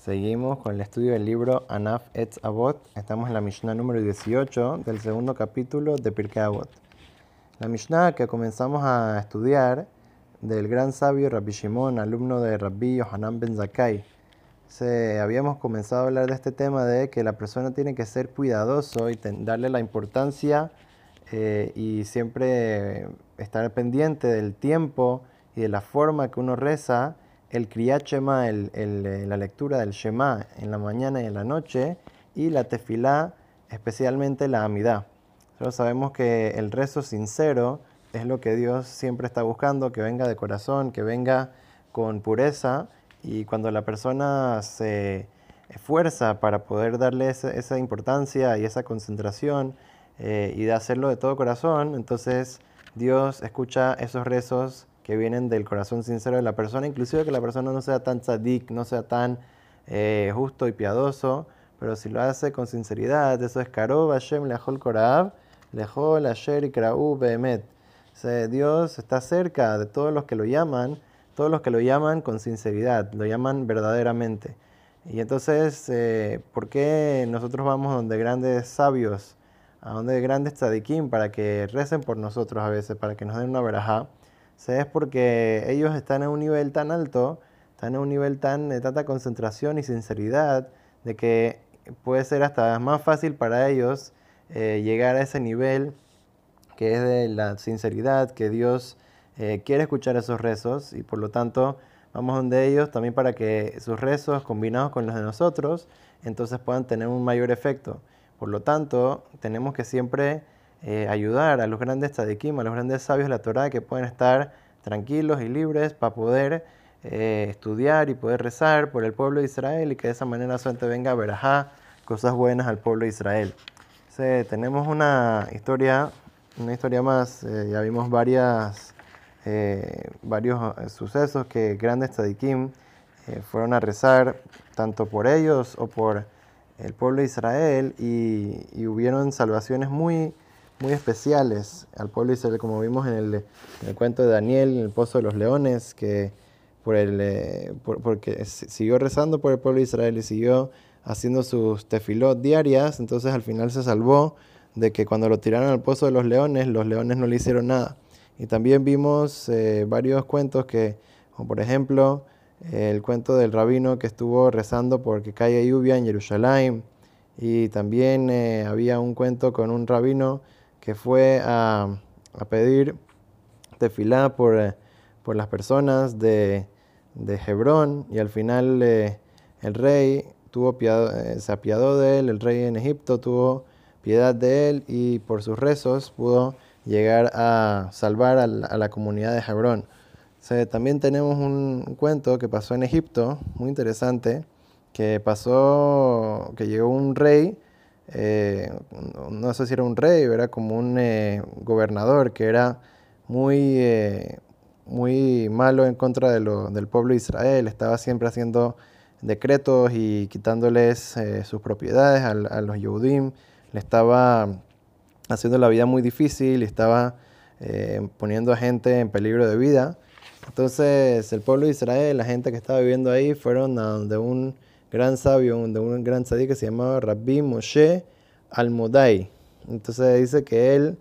Seguimos con el estudio del libro Anaf Etz Avot. Estamos en la Mishnah número 18 del segundo capítulo de Pirkei Avot. La Mishnah que comenzamos a estudiar del gran sabio Rabbi Shimon, alumno de Rabbi Yohanan Ben Zakkai. Se, habíamos comenzado a hablar de este tema de que la persona tiene que ser cuidadoso y darle la importancia eh, y siempre estar pendiente del tiempo y de la forma que uno reza el Kriyat Shema, el, eh, la lectura del Shema en la mañana y en la noche, y la tefilá, especialmente la amidad. Nosotros sabemos que el rezo sincero es lo que Dios siempre está buscando, que venga de corazón, que venga con pureza, y cuando la persona se esfuerza para poder darle esa, importancia y esa concentración eh, y de hacerlo de todo corazón, entonces Dios escucha esos rezos que vienen del corazón sincero de la persona, inclusive que la persona no sea tan tzadik, no sea tan eh, justo y piadoso, pero si lo hace con sinceridad, eso es Karov Hashem Lehol Korab, Lehol Asher Ikra'u Behemet. Dios está cerca de todos los que lo llaman, todos los que lo llaman con sinceridad, lo llaman verdaderamente. Y entonces, eh, ¿por qué nosotros vamos donde grandes sabios, a donde grandes tzadikim, para que recen por nosotros a veces, para que nos den una verajá? Es porque ellos están en un nivel tan alto, están en un nivel tan de tanta concentración y sinceridad, de que puede ser hasta más fácil para ellos eh, llegar a ese nivel que es de la sinceridad, que Dios eh, quiere escuchar esos rezos y por lo tanto vamos donde ellos también para que sus rezos combinados con los de nosotros entonces puedan tener un mayor efecto. Por lo tanto, tenemos que siempre eh, ayudar a los grandes tzadikim, a los grandes sabios de la Torah que pueden estar tranquilos y libres para poder eh, estudiar y poder rezar por el pueblo de Israel y que de esa manera solamente venga verajá, cosas buenas al pueblo de Israel. tenemos una historia, una historia más, eh, ya vimos varias, varios sucesos que grandes tzadikim fueron a rezar tanto por ellos o por el pueblo de Israel y, y hubieron salvaciones muy muy especiales al pueblo de Israel, como vimos en el, cuento de Daniel, en el Pozo de los Leones, que por el, eh, porque siguió rezando por el pueblo de Israel y siguió haciendo sus tefilot diarias, entonces al final se salvó de que cuando lo tiraron al Pozo de los Leones, los leones no le hicieron nada. Y también vimos eh, varios cuentos que, como por ejemplo, el cuento del rabino que estuvo rezando porque caiga lluvia en Jerusalén. Y también eh, había un cuento con un rabino que fue a, a pedir tefilá por, eh, por las personas de, de, Hebrón y al final eh, el rey tuvo eh, se apiadó de él, el rey en Egipto tuvo piedad de él y por sus rezos pudo llegar a salvar a la, comunidad de Hebrón. también tenemos un cuento que pasó en Egipto, muy interesante, que pasó, que llegó un rey eh, no sé si era un rey, era como un eh, gobernador que era muy, eh, muy malo en contra de lo, del pueblo de Israel, estaba siempre haciendo decretos y quitándoles sus propiedades a, los Yehudim, le estaba haciendo la vida muy difícil estaba poniendo a gente en peligro de vida. Entonces el pueblo de Israel, la gente que estaba viviendo ahí, fueron a donde un gran sabio, de un gran sadí que se llamaba Rabbi Moshe Almodai. Entonces dice que él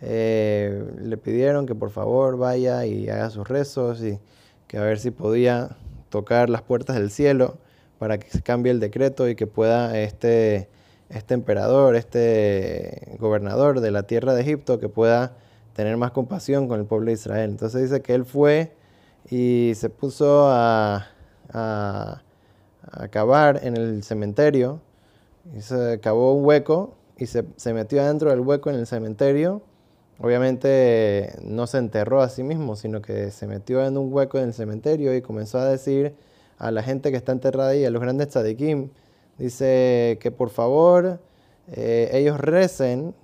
eh, le pidieron que por favor vaya y haga sus rezos y que a ver si podía tocar las puertas del cielo para que se cambie el decreto y que pueda este, este emperador, este gobernador de la tierra de Egipto, que pueda tener más compasión con el pueblo de Israel. Entonces dice que él fue y se puso a a cavar en el cementerio. Y se cavó un hueco y se, metió adentro del hueco en el cementerio. Obviamente no se enterró a sí mismo, sino que se metió en un hueco en el cementerio y comenzó a decir a la gente que está enterrada ahí, a los grandes tzadikim, dice que por favor eh, ellos recen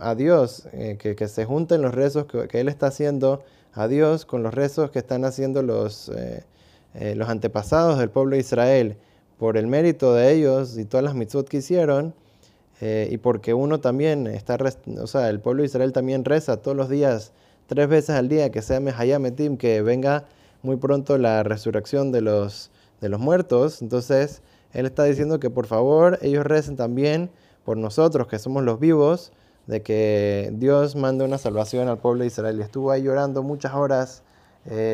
a Dios, eh, que, se junten los rezos que, Él está haciendo a Dios con los rezos que están haciendo los, eh, eh, los antepasados del pueblo de Israel, por el mérito de ellos y todas las mitzvot que hicieron, eh, y porque uno también está, o sea, el pueblo de Israel también reza todos los días, tres veces al día, que sea Mehayametim, que venga muy pronto la resurrección de los, de los muertos. Entonces, él está diciendo que por favor ellos recen también por nosotros, que somos los vivos, de que Dios mande una salvación al pueblo de Israel. Y estuvo ahí llorando muchas horas. Eh,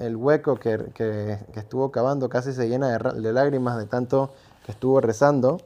el hueco que, estuvo cavando casi se llena de, lágrimas de tanto que estuvo rezando.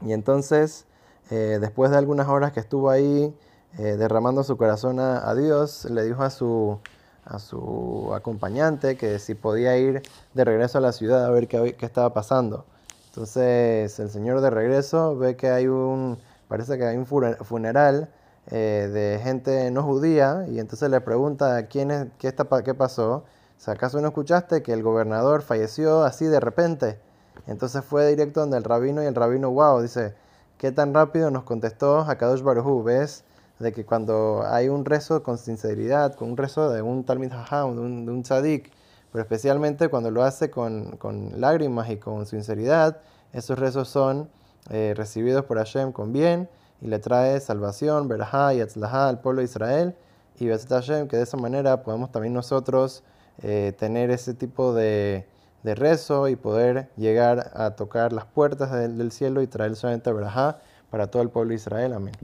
Y entonces, eh, después de algunas horas que estuvo ahí eh, derramando su corazón a, Dios, le dijo a su, a su acompañante que si podía ir de regreso a la ciudad a ver qué, qué estaba pasando. Entonces el señor de regreso ve que hay un, parece que hay un funeral eh, de gente no judía y entonces le pregunta quién es, qué, está, qué pasó. ¿Acaso no escuchaste que el gobernador falleció así de repente? Entonces fue directo donde el rabino y el rabino, wow, dice, ¿qué tan rápido nos contestó Hakadosh Baruj ¿Ves? De que cuando hay un rezo con sinceridad, con un rezo de un Talmid Haham, de un, de un tzadik, pero especialmente cuando lo hace con, con lágrimas y con sinceridad, esos rezos son eh, recibidos por Hashem con bien y le trae salvación, verajá y atzlajá al pueblo de Israel y Hashem, que de esa manera podemos también nosotros eh, tener ese tipo de, de, rezo y poder llegar a tocar las puertas del, del cielo y traer solamente verajá para todo el pueblo de Israel. Amén.